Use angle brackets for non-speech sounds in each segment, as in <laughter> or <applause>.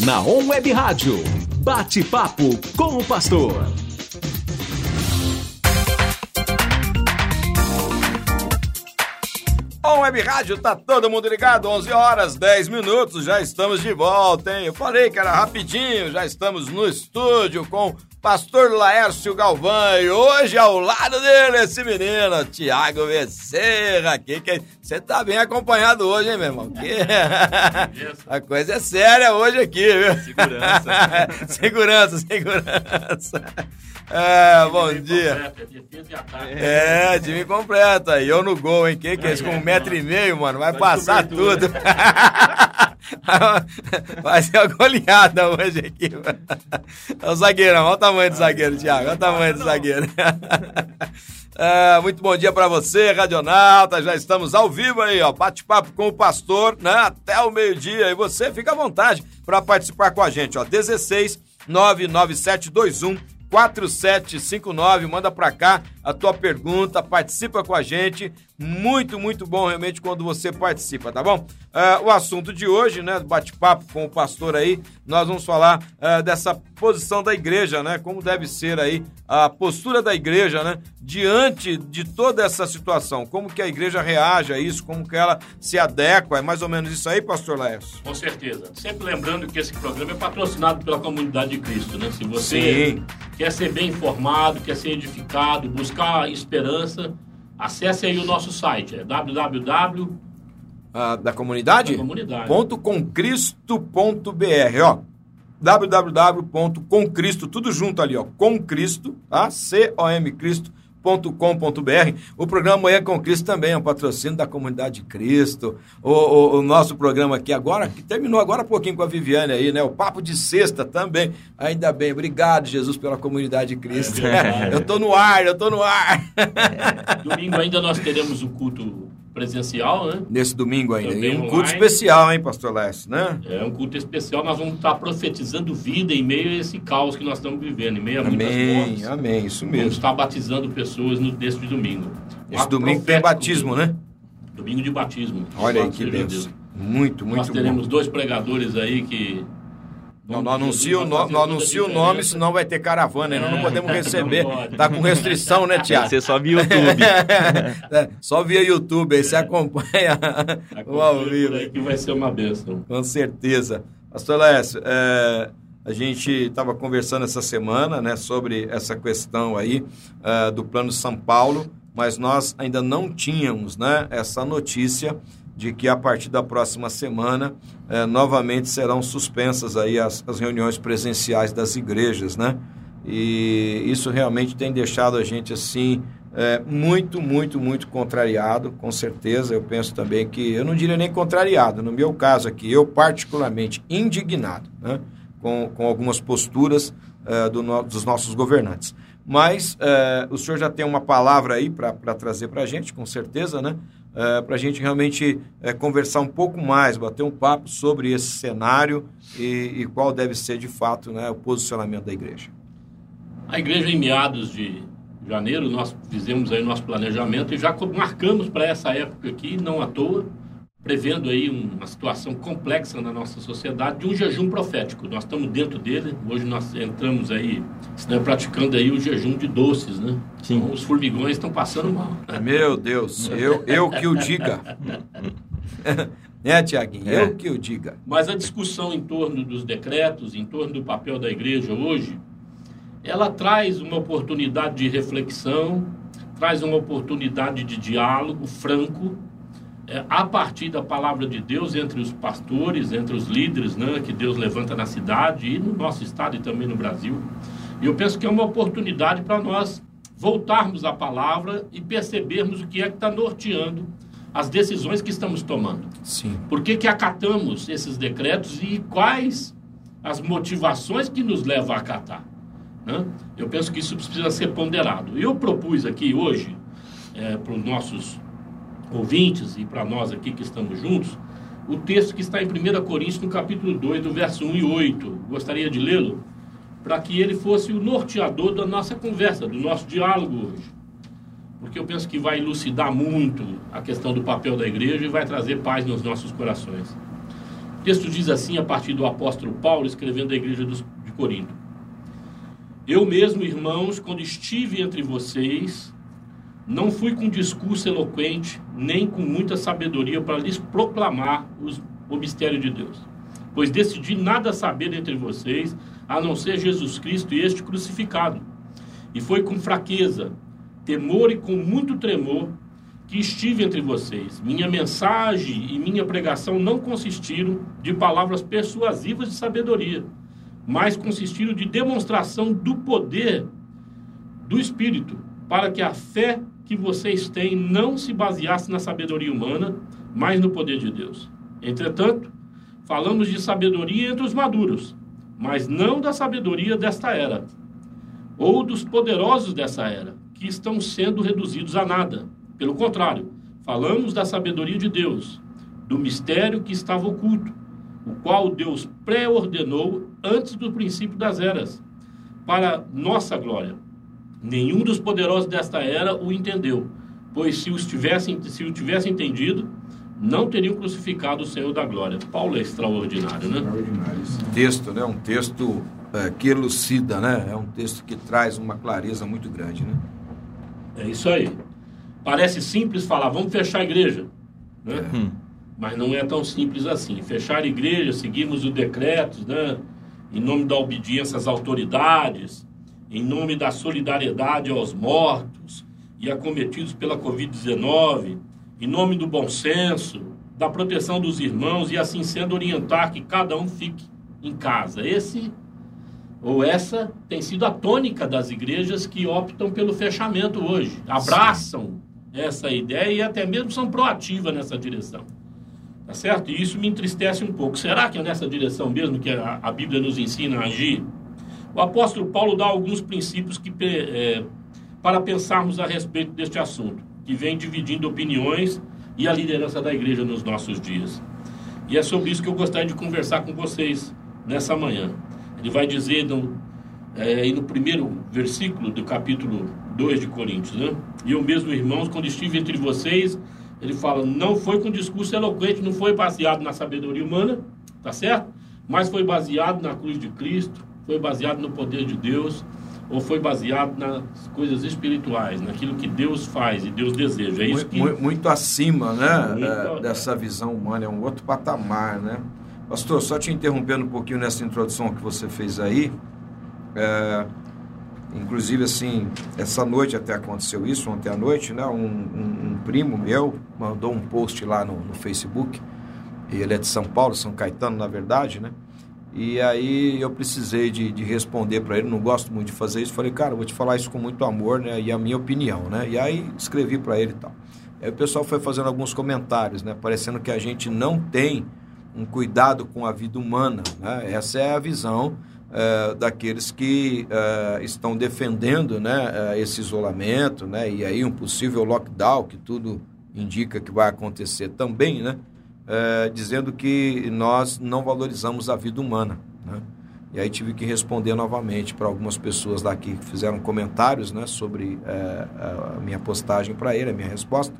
Na On Web Rádio. Bate-papo com o pastor. On Web Rádio, tá todo mundo ligado? 11 horas 10 minutos, já estamos de volta, hein? Eu falei que era rapidinho, já estamos no estúdio com Pastor Laércio Galvão e hoje ao lado dele esse menino, Tiago Becerra aqui, que você tá bem acompanhado hoje, hein, meu irmão? Que... <laughs> A coisa é séria hoje aqui, viu? Segurança. <laughs> segurança, segurança. É, bom dia. É, time completo aí. Eu no gol, hein? Que que é isso? Com um metro e meio, mano. Vai passar tudo. <laughs> Vai ser uma goleada hoje aqui. É o zagueirão. Olha o tamanho do zagueiro, Thiago. Olha o tamanho do zagueiro. <laughs> É, muito bom dia para você, Radionauta. Já estamos ao vivo aí, ó. Bate-papo com o pastor, né? Até o meio-dia. E você fica à vontade para participar com a gente, ó. 16 99721 4759, manda para cá a tua pergunta, participa com a gente. Muito, muito bom realmente quando você participa, tá bom? Uh, o assunto de hoje, né, bate-papo com o pastor aí, nós vamos falar uh, dessa posição da igreja, né? Como deve ser aí a postura da igreja, né? Diante de toda essa situação, como que a igreja reage a isso, como que ela se adequa, é mais ou menos isso aí, pastor Laércio? Com certeza. Sempre lembrando que esse programa é patrocinado pela comunidade de Cristo, né? Se você Sim. quer ser bem informado, quer ser edificado, buscar esperança, acesse aí o nosso site, é www Ah, da comunidade? Da comunidade. Ponto comcristo.br, ó www.comcristo, tudo junto ali, ó, comcristo, tá? C-O-M Cristo.com.br. O programa Manhã com Cristo também é um patrocínio da Comunidade de Cristo. O, o, o, nosso programa aqui agora, que terminou agora há pouquinho com a Viviane aí, né? O Papo de Sexta também. Ainda bem. Obrigado, Jesus, pela Comunidade de Cristo. É eu tô no ar, eu tô no ar. Domingo ainda nós teremos o culto presencial, né? Nesse domingo ainda. Também E um online. culto especial, hein, pastor Lécio, né? É um culto especial, nós vamos estar profetizando vida em meio a esse caos que nós estamos vivendo, em meio a muitas Amém, mortes. amém, isso Vamos mesmo. estar batizando pessoas no deste domingo. Esse domingo tem batismo, né? Domingo de batismo. Olha aí que Deus. Deus. Muito, Nós muito teremos bom. dois pregadores aí que. Não, não anuncia, no, não anuncia o nome, senão vai ter caravana, nós não É. podemos receber. Não pode. Tá com restrição, né, Tiago? ser só via YouTube. <laughs> É, Só via YouTube, aí você acompanha <laughs> o ao vivo. Que vai ser uma bênção. Com certeza. Pastor Lécio, é, a gente estava conversando essa semana né, sobre essa questão aí é, do Plano São Paulo, mas nós ainda não tínhamos né, essa notícia de que a partir da próxima semana é, novamente serão suspensas aí as, as reuniões presenciais das igrejas, né? E isso realmente tem deixado a gente assim é, muito, muito, muito contrariado, com certeza. Eu penso também que, eu não diria nem contrariado, no meu caso aqui, eu particularmente indignado né, com, com algumas posturas é, do no- dos nossos governantes. Mas o senhor já tem uma palavra aí para trazer para a gente, com certeza, né? Para a gente realmente é, conversar um pouco mais, bater um papo sobre esse cenário e, e qual deve ser de fato né, o posicionamento da igreja. A igreja, em meados de janeiro, nós fizemos aí nosso planejamento e já marcamos para essa época aqui, não à toa, prevendo aí uma situação complexa na nossa sociedade de um jejum profético. Nós estamos dentro dele, hoje nós entramos aí, né, praticando aí o jejum de doces, né? Sim. Então, os formigões estão passando mal. Meu Deus, eu, eu que o diga. né, <laughs> Tiaguinho? É. Eu que o diga. Mas a discussão em torno dos decretos, em torno do papel da igreja hoje, ela traz uma oportunidade de reflexão, traz uma oportunidade de diálogo franco, é, a partir da palavra de Deus entre os pastores, entre os líderes né, que Deus levanta na cidade e no nosso estado e também no Brasil. E eu penso que é uma oportunidade para nós voltarmos à palavra e percebermos o que é que está norteando as decisões que estamos tomando. Sim. Por que, que acatamos esses decretos e quais as motivações que nos levam a acatar? né? Eu penso que isso precisa ser ponderado. Eu propus aqui hoje, é, para os nossos ouvintes e para nós aqui que estamos juntos, o texto que está em 1 Coríntios, no capítulo 2, do verso 1 e 8. Gostaria de lê-lo para que ele fosse o norteador da nossa conversa, do nosso diálogo hoje. Porque eu penso que vai elucidar muito a questão do papel da igreja e vai trazer paz nos nossos corações. texto diz assim, a partir do apóstolo Paulo, escrevendo à igreja de Corinto: Eu mesmo, irmãos, quando estive entre vocês, não fui com discurso eloquente, nem com muita sabedoria para lhes proclamar os, o mistério de Deus. Pois decidi nada saber entre vocês, a não ser Jesus Cristo e este crucificado. E foi com fraqueza, temor e com muito tremor que estive entre vocês. Minha mensagem e minha pregação não consistiram de palavras persuasivas de sabedoria, mas consistiram de demonstração do poder do Espírito, para que a fé que vocês têm não se baseasse na sabedoria humana, mas no poder de Deus. Entretanto, falamos de sabedoria entre os maduros, mas não da sabedoria desta era, ou dos poderosos dessa era, que estão sendo reduzidos a nada pelo contrário, falamos da sabedoria de Deus, do mistério que estava oculto, o qual Deus pré-ordenou antes do princípio das eras, para nossa glória. Nenhum dos poderosos desta era o entendeu, pois se, os tivessem, se o tivesse entendido, não teriam crucificado o Senhor da glória. Paulo é extraordinário, né? Extraordinário. Esse texto, né? Um texto é, que elucida, né? É um texto que traz uma clareza muito grande, né? É isso aí. Parece simples falar, vamos fechar a igreja. Né? Hum. Mas não é tão simples assim. Fechar a igreja, seguirmos os decretos, né? em nome da obediência às autoridades, em nome da solidariedade aos mortos e acometidos pela Covid-19, em nome do bom senso, da proteção dos irmãos e assim sendo orientar que cada um fique em casa. Esse ou essa tem sido a tônica das igrejas que optam pelo fechamento hoje. Abraçam essa ideia e até mesmo são proativas nessa direção. Tá certo? E isso me entristece um pouco. Será que é nessa direção mesmo que a, a Bíblia nos ensina a agir? O apóstolo Paulo dá alguns princípios que, é, para pensarmos a respeito deste assunto, que vem dividindo opiniões e a liderança da igreja nos nossos dias. E é sobre isso que eu gostaria de conversar com vocês nessa manhã. Ele vai dizer no, é, no primeiro versículo do capítulo 2 de Coríntios, né? E eu mesmo, irmãos, quando estive entre vocês, ele fala, não foi com discurso eloquente, não foi baseado na sabedoria humana, tá certo? Mas foi baseado na cruz de Cristo, foi baseado no poder de Deus, ou foi baseado nas coisas espirituais, naquilo que Deus faz e Deus deseja. É isso que... muito, muito acima, né, muito... É, dessa visão humana, é um outro patamar, né? Pastor, só te interrompendo um pouquinho nessa introdução que você fez aí, é, Inclusive, assim, essa noite até aconteceu isso, ontem à noite, né? Um, um, um primo meu mandou um post lá no, no, Facebook. Ele é de São Paulo, São Caetano, na verdade, né? E aí eu precisei de, de responder para ele, não gosto muito de fazer isso. Falei, cara, vou te falar isso com muito amor, né? E a minha opinião, né? E aí escrevi para ele e tal. Aí o pessoal foi fazendo alguns comentários, né? Parecendo que a gente não tem um cuidado com a vida humana, né? Essa é a visão é, daqueles que é, estão defendendo né, é, esse isolamento, né, e aí um possível lockdown, que tudo indica que vai acontecer também, né, dizendo que nós não valorizamos a vida humana. Né? E aí tive que responder novamente para algumas pessoas daqui que fizeram comentários né, sobre a minha postagem para ele, a minha resposta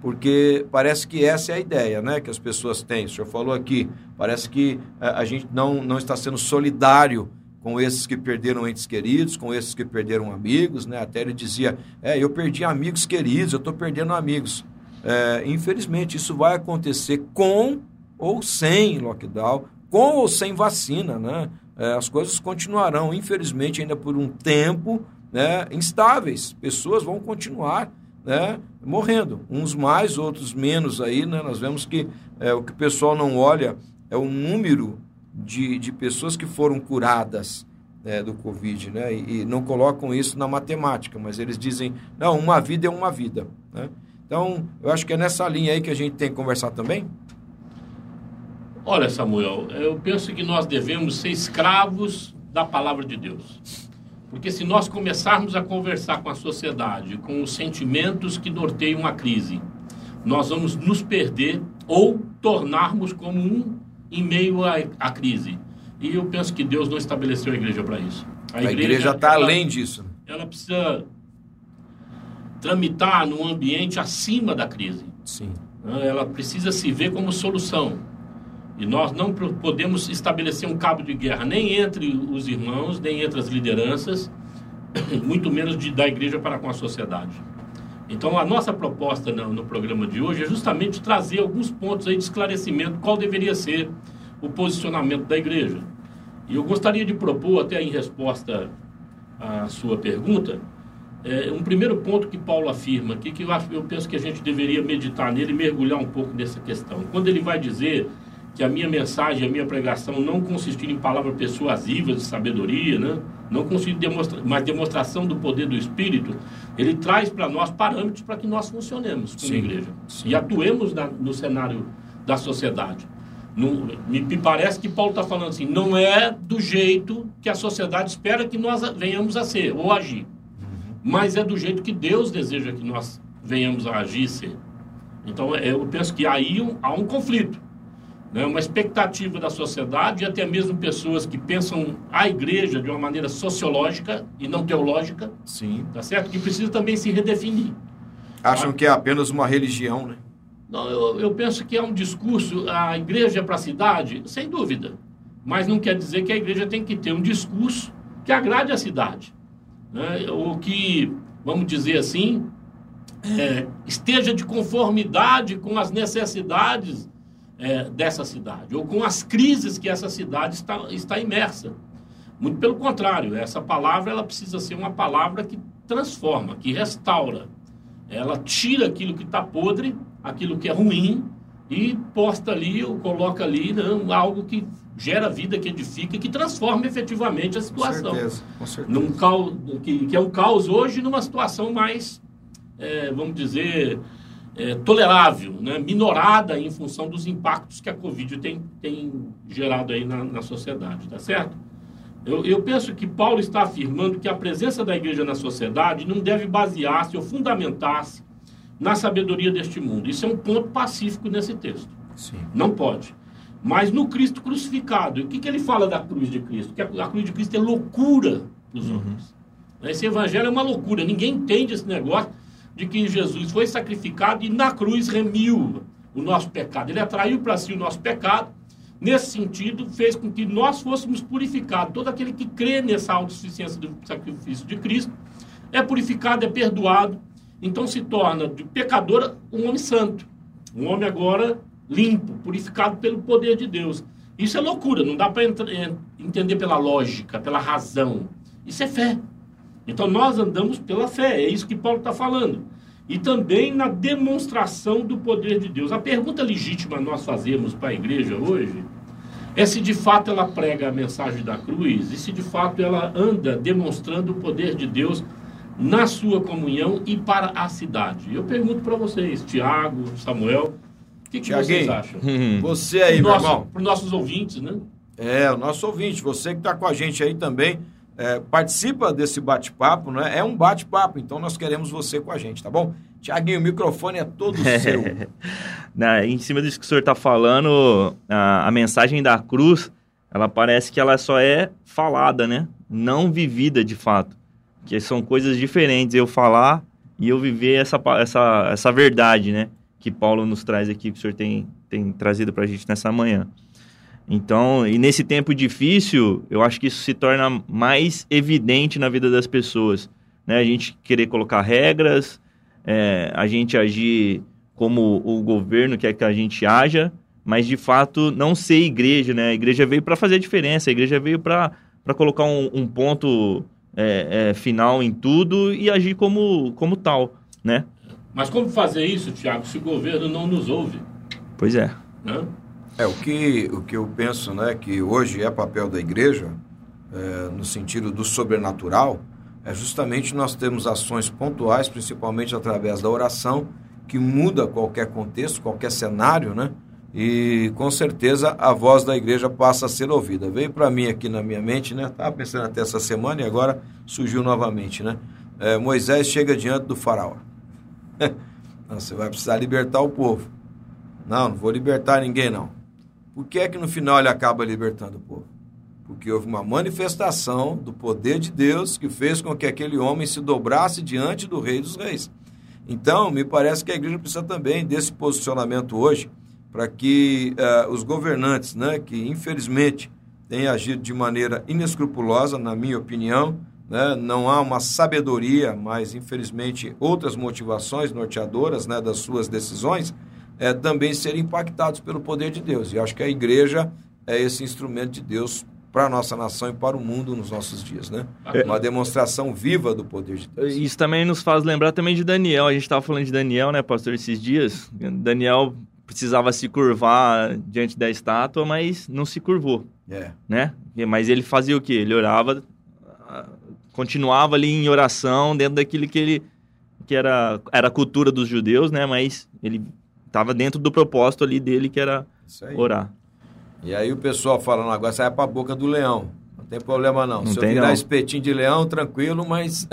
porque parece que essa é a ideia né, que as pessoas têm. O senhor falou aqui, parece que é, a gente não, não está sendo solidário com esses que perderam entes queridos, com esses que perderam amigos, né? Até ele dizia, é, eu perdi amigos queridos, eu estou perdendo amigos. É, infelizmente, isso vai acontecer com ou sem lockdown, com ou sem vacina, né? É, as coisas continuarão, infelizmente, ainda por um tempo, né, instáveis. Pessoas vão continuar né, morrendo, uns mais, outros menos aí, né, nós vemos que é, o que o pessoal não olha é o número de, de pessoas que foram curadas né, do Covid, né, e, e, não colocam isso na matemática, mas eles dizem, não, uma vida é uma vida, né? Então, eu acho que é nessa linha aí que a gente tem que conversar também. Olha, Samuel, eu penso que nós devemos ser escravos da palavra de Deus. Porque se nós começarmos a conversar com a sociedade, com os sentimentos que norteiam a crise, nós vamos nos perder ou tornarmos como um em meio à, à crise. E eu penso que Deus não estabeleceu a igreja para isso. A, a igreja está além disso. Ela precisa tramitar num ambiente acima da crise. Sim. Ela precisa se ver como solução. E nós não podemos estabelecer um cabo de guerra nem entre os irmãos, nem entre as lideranças, <coughs> muito menos de, da igreja para com a sociedade. Então, a nossa proposta no, no, programa de hoje é justamente trazer alguns pontos aí de esclarecimento, qual deveria ser o posicionamento da igreja. E eu gostaria de propor, até em resposta à sua pergunta, é, um primeiro ponto que Paulo afirma aqui, que eu, eu penso que a gente deveria meditar nele e mergulhar um pouco nessa questão. Quando ele vai dizer que a minha mensagem, a minha pregação não consistir em palavras persuasivas de sabedoria, né? não consistir demonstra mas demonstração do poder do Espírito, ele traz para nós parâmetros para que nós funcionemos como sim, igreja sim. e atuemos na, no cenário da sociedade. Não, me, me, parece que Paulo está falando assim, não é do jeito que a sociedade espera que nós venhamos a ser ou agir. Mas é do jeito que Deus deseja que nós venhamos a agir e ser. Então eu penso que aí um, há um conflito né, uma expectativa da sociedade e até mesmo pessoas que pensam a igreja de uma maneira sociológica e não teológica. Sim. Tá certo? Que precisa também se redefinir. Acham ah, que é apenas uma religião, né? Não, eu, eu penso que é um discurso, a igreja para a cidade, sem dúvida. Mas não quer dizer que a igreja tem que ter um discurso que agrade a cidade. Né? Ou que, vamos dizer assim, é, esteja de conformidade com as necessidades é, dessa cidade, ou com as crises que essa cidade está, está imersa. Muito pelo contrário, essa palavra ela precisa ser uma palavra que transforma, que restaura. Ela tira aquilo que está podre, aquilo que é ruim, e posta ali, ou coloca ali né, algo que gera vida, que edifica, que transforma efetivamente a situação. Com certeza, com certeza. Num caos, que, que é um caos hoje, numa situação mais, é, vamos dizer, é, tolerável, né, minorada em função dos impactos que a Covid tem, tem gerado aí na, na sociedade, tá certo? Eu, eu, penso que Paulo está afirmando que a presença da igreja na sociedade não deve basear-se ou fundamentar-se na sabedoria deste mundo. Isso é um ponto pacífico nesse texto. Sim. Não pode. Mas no Cristo crucificado, o que, que ele fala da cruz de Cristo? Que a, cruz de Cristo é loucura para os uhum. homens. Esse evangelho é uma loucura, ninguém entende esse negócio de que Jesus foi sacrificado e na cruz remiu o nosso pecado. Ele atraiu para si o nosso pecado. Nesse sentido, fez com que nós fôssemos purificados. Todo aquele que crê nessa autossuficiência do sacrifício de Cristo é purificado, é perdoado. Então se torna de pecador um homem santo. Um homem agora limpo, purificado pelo poder de Deus. Isso é loucura, não dá para entender pela lógica, pela razão. Isso é fé. Então nós andamos pela fé, é isso que Paulo está falando. E também na demonstração do poder de Deus. A pergunta legítima nós fazemos para a igreja hoje é se de fato ela prega a mensagem da cruz e se de fato ela anda demonstrando o poder de Deus na sua comunhão e para a cidade. Eu pergunto para vocês, Tiago, Samuel, o que, que vocês acham? Você aí, pro meu irmão. Para os nossos ouvintes, né? É, o nosso ouvinte, você que está com a gente aí também é, participa desse bate-papo, né? É um bate-papo, então nós queremos você com a gente, tá bom? Tiaguinho, o microfone é todo <laughs> seu. Na, em cima disso que o senhor está falando, a, a, mensagem da cruz, ela parece que ela só é falada, né? Não vivida de fato. Que são coisas diferentes eu falar e eu viver essa, essa, essa verdade, né? Que Paulo nos traz aqui, que o senhor tem, tem trazido para a gente nessa manhã. Então, e nesse tempo difícil, eu acho que isso se torna mais evidente na vida das pessoas. Né? A gente querer colocar regras, é, a gente agir como o governo quer que a gente haja, mas de fato não ser igreja, né? A igreja veio para fazer a diferença, a igreja veio para colocar um, um ponto é, é, final em tudo e agir como, como tal, né? Mas como fazer isso, Tiago, se o governo não nos ouve? Pois é. Né? É, o que, o que eu penso, né, que hoje é papel da igreja, é, no sentido do sobrenatural, é justamente nós temos ações pontuais, principalmente através da oração, que muda qualquer contexto, qualquer cenário, né? E com certeza a voz da igreja passa a ser ouvida. Veio para mim aqui na minha mente, né? Estava pensando até essa semana e agora surgiu novamente, né? É, Moisés chega diante do faraó. <laughs> Você vai precisar libertar o povo. Não, não vou libertar ninguém, não. Por que é que no final ele acaba libertando o povo? Porque houve uma manifestação do poder de Deus que fez com que aquele homem se dobrasse diante do Rei dos Reis. Então, me parece que a igreja precisa também desse posicionamento hoje, para que uh, os governantes, né, que infelizmente têm agido de maneira inescrupulosa, na minha opinião, né, não há uma sabedoria, mas infelizmente outras motivações norteadoras né, das suas decisões, é, também serem impactados pelo poder de Deus. E acho que a igreja é esse instrumento de Deus para a nossa nação e para o mundo nos nossos dias, né? É. Uma demonstração viva do poder de Deus. Isso também nos faz lembrar também de Daniel. A gente estava falando de Daniel, né, pastor, esses dias. Daniel precisava se curvar diante da estátua, mas não se curvou. É. Né? Mas ele fazia o quê? Ele orava, continuava ali em oração dentro daquilo que ele que era era a cultura dos judeus, né? Mas ele estava dentro do propósito ali dele que era orar. E aí o pessoal falando agora sai para a boca do leão. Não tem problema não. não Se eu virar não. espetinho de leão, tranquilo, <laughs> mas.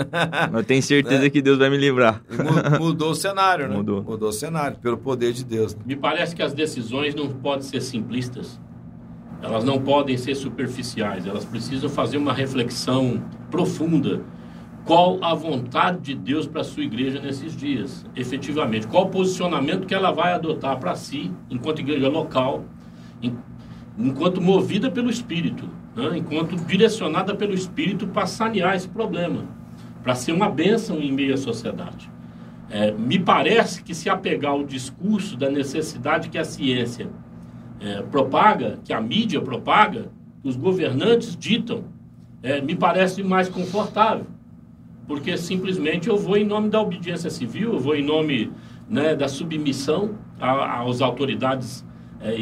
eu tenho certeza né? que Deus vai me livrar. E mudou o cenário, né? Mudou. Mudou o cenário, pelo poder de Deus. Né? Me parece que as decisões não podem ser simplistas. Elas não podem ser superficiais. Elas precisam fazer uma reflexão profunda. Qual a vontade de Deus para a sua igreja nesses dias, efetivamente? Qual o posicionamento que ela vai adotar para si, enquanto igreja local, enquanto movida pelo Espírito, né? enquanto direcionada pelo Espírito para sanear esse problema, para ser uma bênção em meio à sociedade. É, me parece que se apegar ao discurso da necessidade que a ciência é, propaga, que a mídia propaga, os governantes ditam, é, me parece mais confortável. Porque simplesmente eu vou em nome da obediência civil, eu vou em nome né, da submissão às autoridades é,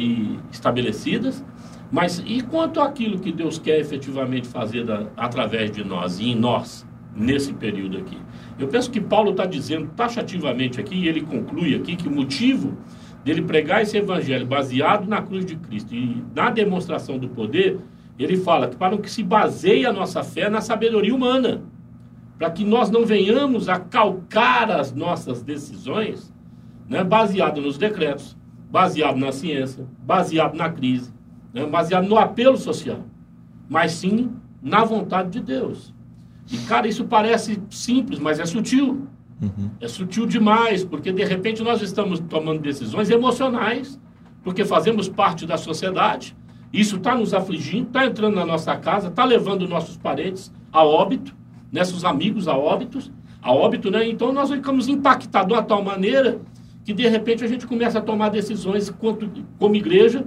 estabelecidas, mas e quanto àquilo que Deus quer efetivamente fazer da, através de nós e em nós, nesse período aqui? Eu penso que Paulo está dizendo taxativamente aqui, e ele conclui aqui, que o motivo dele pregar esse evangelho baseado na cruz de Cristo e na demonstração do poder, ele fala que para que se baseie a nossa fé na sabedoria humana, para que nós não venhamos a calcar as nossas decisões né, baseado nos decretos, baseado na ciência, baseado na crise, né, baseado no apelo social, mas sim na vontade de Deus. E, cara, isso parece simples, mas é sutil. Uhum. É sutil demais, porque de repente nós estamos tomando decisões emocionais, porque fazemos parte da sociedade, isso está nos afligindo, está entrando na nossa casa, está levando nossos parentes a óbito, nossos amigos a óbitos, a óbito, né? Então nós ficamos impactados de uma tal maneira que de repente a gente começa a tomar decisões como igreja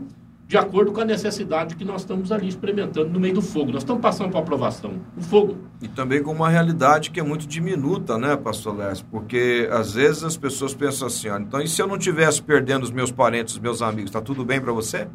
de acordo com a necessidade que nós estamos ali experimentando no meio do fogo. Nós estamos passando para aprovação, o fogo. E também com uma realidade que é muito diminuta, né, pastor Lécio? Porque às vezes as pessoas pensam assim, ó, então e se eu não tivesse perdendo os meus parentes, os meus amigos, está tudo bem para você?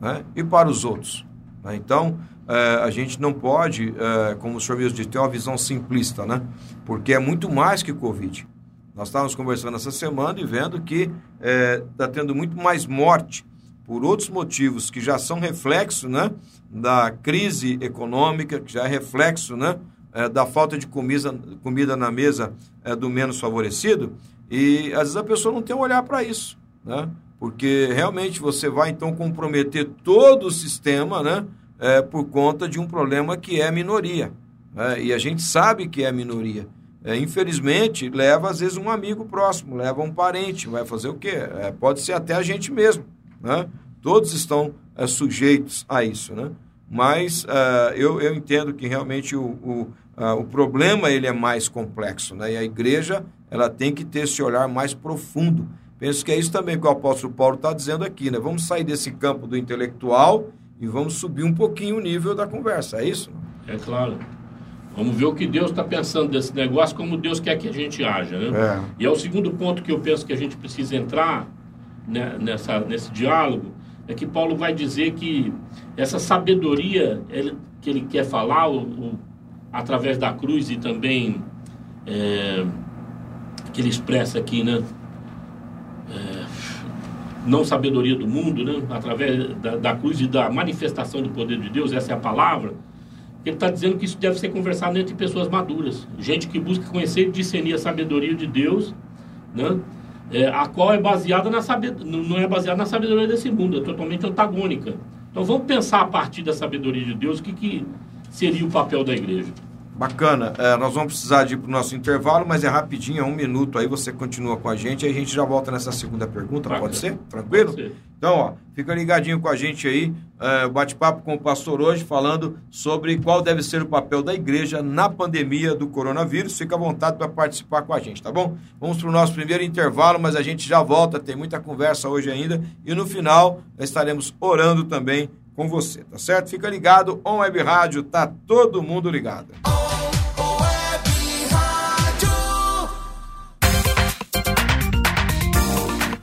Né? E para os outros? Né? Então, é, a gente não pode, é, como o senhor mesmo disse, ter uma visão simplista, né? Porque é muito mais que Covid. Nós estávamos conversando essa semana e vendo que está é, tá tendo muito mais morte por outros motivos que já são reflexo né, da crise econômica, que já é reflexo né, é, da falta de comida, comida na mesa é, do menos favorecido. E às vezes a pessoa não tem um olhar para isso, né? porque realmente você vai então comprometer todo o sistema né, é, por conta de um problema que é minoria. Né? E a gente sabe que é minoria é, infelizmente, leva às vezes um amigo próximo, leva um parente, vai fazer o quê? É, pode ser até a gente mesmo, né? Todos estão é, sujeitos a isso, né? Mas uh, eu, eu entendo que realmente o, o, uh, o problema ele é mais complexo, né? E a igreja ela tem que ter esse olhar mais profundo. Penso que é isso também que o apóstolo Paulo está dizendo aqui, né? Vamos sair desse campo do intelectual e vamos subir um pouquinho o nível da conversa, é isso? É claro. Vamos ver o que Deus está pensando desse negócio, como Deus quer que a gente haja. Né? É. E é o segundo ponto que eu penso que a gente precisa entrar né, nessa, nesse diálogo, é que Paulo vai dizer que essa sabedoria que ele quer falar o, o, através da cruz e também é, que ele expressa aqui, né? É, não sabedoria do mundo, né? através da, da cruz e da manifestação do poder de Deus, essa é a palavra ele está dizendo que isso deve ser conversado entre pessoas maduras, gente que busca conhecer e discernir a sabedoria de Deus, né? É, a qual é baseada na sabedoria, não é baseada na sabedoria desse mundo, é totalmente antagônica. Então vamos pensar a partir da sabedoria de Deus o que, que seria o papel da igreja. Bacana. É, nós vamos precisar de ir para o nosso intervalo, mas é rapidinho, é um minuto aí, você continua com a gente e a gente já volta nessa segunda pergunta, Bacana. pode ser? Tranquilo? Pode ser. Então, ó, fica ligadinho com a gente aí, é, bate-papo com o pastor hoje, falando sobre qual deve ser o papel da igreja na pandemia do coronavírus. Fica à vontade para participar com a gente, tá bom? Vamos para o nosso primeiro intervalo, mas a gente já volta, tem muita conversa hoje ainda. E no final, estaremos orando também com você, tá certo? Fica ligado, On Web Rádio, tá todo mundo ligado.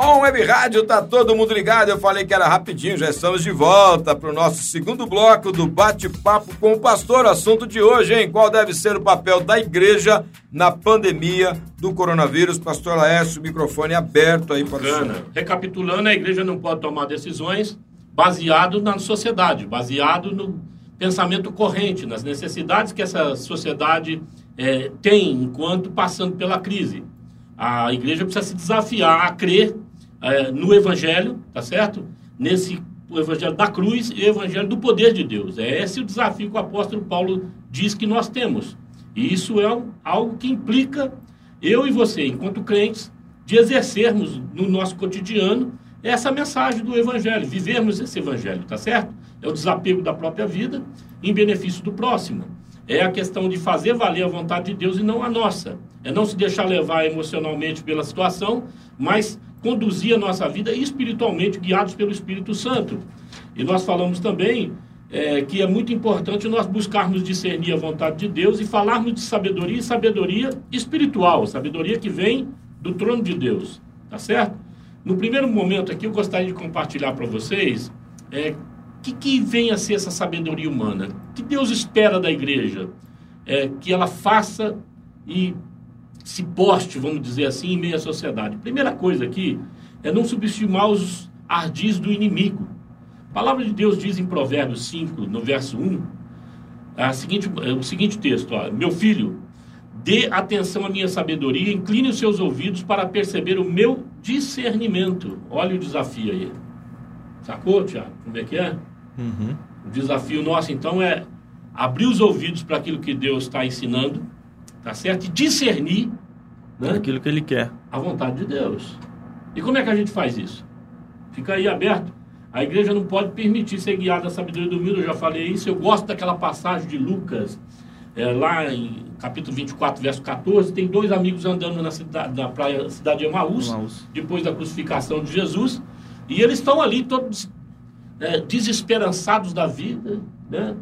On Web Rádio, tá todo mundo ligado. Eu falei que era rapidinho, já estamos de volta para o nosso segundo bloco do bate-papo com o pastor. Assunto de hoje, hein? Qual deve ser o papel da igreja na pandemia do coronavírus? Pastor Laércio, microfone aberto aí para o senhor. Recapitulando, a igreja não pode tomar decisões baseado na sociedade, baseado no pensamento corrente, nas necessidades que essa sociedade eh, tem enquanto passando pela crise. A igreja precisa se desafiar a crer eh, no evangelho, tá certo? Nesse o evangelho da cruz e o evangelho do poder de Deus. É esse o desafio que o apóstolo Paulo diz que nós temos. E isso é algo que implica eu e você, enquanto crentes, de exercermos no nosso cotidiano essa mensagem do Evangelho, vivermos esse Evangelho, tá certo? É o desapego da própria vida em benefício do próximo. É a questão de fazer valer a vontade de Deus e não a nossa. É não se deixar levar emocionalmente pela situação, mas conduzir a nossa vida espiritualmente, guiados pelo Espírito Santo. E nós falamos também é, que é muito importante nós buscarmos discernir a vontade de Deus e falarmos de sabedoria e sabedoria espiritual, sabedoria que vem do trono de Deus, tá certo? No primeiro momento aqui, eu gostaria de compartilhar para vocês é, que, que vem a ser essa sabedoria humana. Que Deus espera da igreja? É, que ela faça e se poste, vamos dizer assim, em meio à sociedade. Primeira coisa aqui é não subestimar os ardis do inimigo. A palavra de Deus diz em Provérbios 5, no verso 1, a seguinte, é o seguinte texto: ó, Meu filho, dê atenção à minha sabedoria, incline os seus ouvidos para perceber o meu discernimento. Olha o desafio aí. Sacou, Tiago? Como é que é? Uhum. O desafio nosso, então, é abrir os ouvidos para aquilo que Deus está ensinando, tá certo? E discernir né, Aquilo que ele quer. a vontade de Deus. E como é que a gente faz isso? Fica aí aberto. A igreja não pode permitir ser guiada à sabedoria do mundo, eu já falei isso. Eu gosto daquela passagem de Lucas, é, lá em capítulo 24, verso 14. Tem dois amigos andando na cidade, na praia, cidade de Emaús, Emaús. depois da crucificação de Jesus. E eles estão ali todos é, desesperançados da vida, né?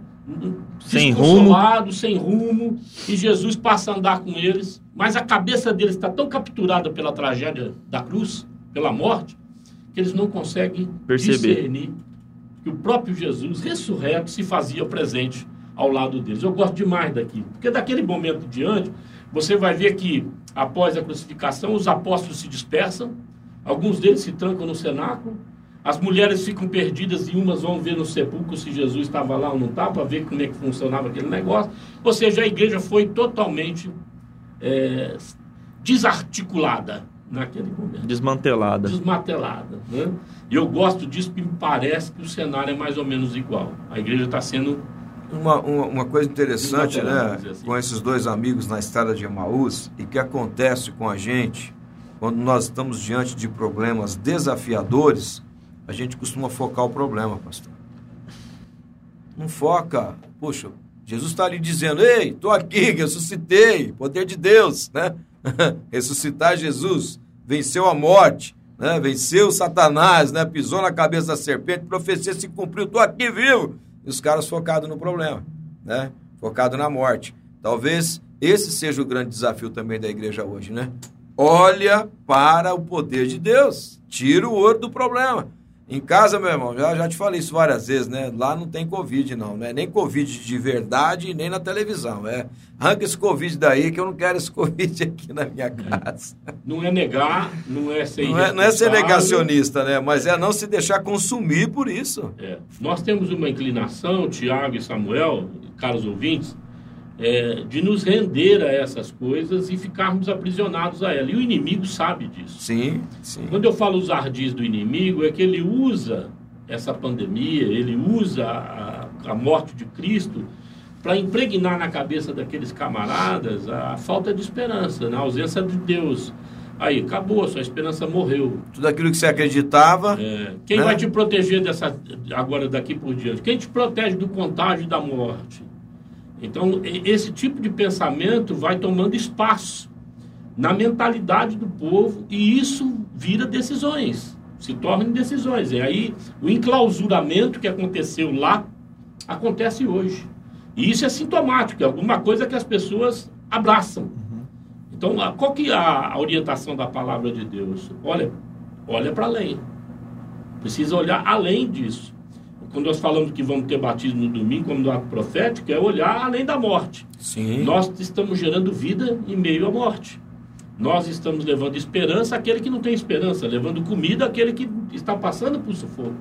Sem desconsolados, sem rumo, e Jesus passa a andar com eles, mas a cabeça deles está tão capturada pela tragédia da cruz, pela morte, que eles não conseguem Perceber. discernir que o próprio Jesus, ressurreto, se fazia presente ao lado deles. Eu gosto demais daquilo, porque daquele momento em diante, você vai ver que após a crucificação, os apóstolos se dispersam, alguns deles se trancam no cenáculo, as mulheres ficam perdidas e umas vão ver no sepulcro se Jesus estava lá ou não estava, para ver como é que funcionava aquele negócio. Ou seja, a igreja foi totalmente é, desarticulada naquele momento Desmantelada. desmatelada. Né? E eu gosto disso porque me parece que o cenário é mais ou menos igual. A igreja está sendo. Uma, uma, uma coisa interessante, né, assim. com esses dois amigos na estrada de Emaús, e que acontece com a gente quando nós estamos diante de problemas desafiadores, a gente costuma focar o problema, pastor. Não foca. Puxa, Jesus está ali dizendo: Ei, estou aqui, ressuscitei, poder de Deus, né? <laughs> Ressuscitar Jesus, venceu a morte, né? venceu Satanás, né? pisou na cabeça da serpente, profecia se cumpriu, estou aqui vivo. E os caras focados no problema, né? focado na morte. Talvez esse seja o grande desafio também da igreja hoje, né? Olha para o poder de Deus, tira o ouro do problema. Em casa, meu irmão, já, já te falei isso várias vezes, né? Lá não tem Covid, não, né? Nem Covid de verdade, nem na televisão. É. Arranca esse Covid daí, que eu não quero esse <laughs> Covid aqui na minha casa. Não é negar, não é ser. Não é, não é ser negacionista, né? Mas é não se deixar consumir por isso. É. Nós temos uma inclinação, Tiago e Samuel, caros ouvintes, é, de nos render a essas coisas e ficarmos aprisionados a elas. E o inimigo sabe disso. Sim, sim. Quando eu falo os ardis do inimigo, é que ele usa essa pandemia, ele usa a, a morte de Cristo para impregnar na cabeça daqueles camaradas a falta de esperança, na ausência de Deus. Aí, acabou, a sua esperança morreu. Tudo aquilo que você acreditava. É, quem né? vai te proteger dessa agora daqui por diante? Quem te protege do contágio da morte? Então, esse tipo de pensamento vai tomando espaço na mentalidade do povo e isso vira decisões, se torna decisões. E aí, o enclausuramento que aconteceu lá acontece hoje. E isso é sintomático, é alguma coisa que as pessoas abraçam. Então, a- qual que é a a orientação da palavra de Deus? Olha, olha para além. Precisa olhar além disso. Quando nós falamos que vamos ter batismo no domingo, como no ato profético, é olhar além da morte. Sim. Nós estamos gerando vida em meio à morte. Nós estamos levando esperança àquele que não tem esperança, levando comida àquele que está passando por sufoco.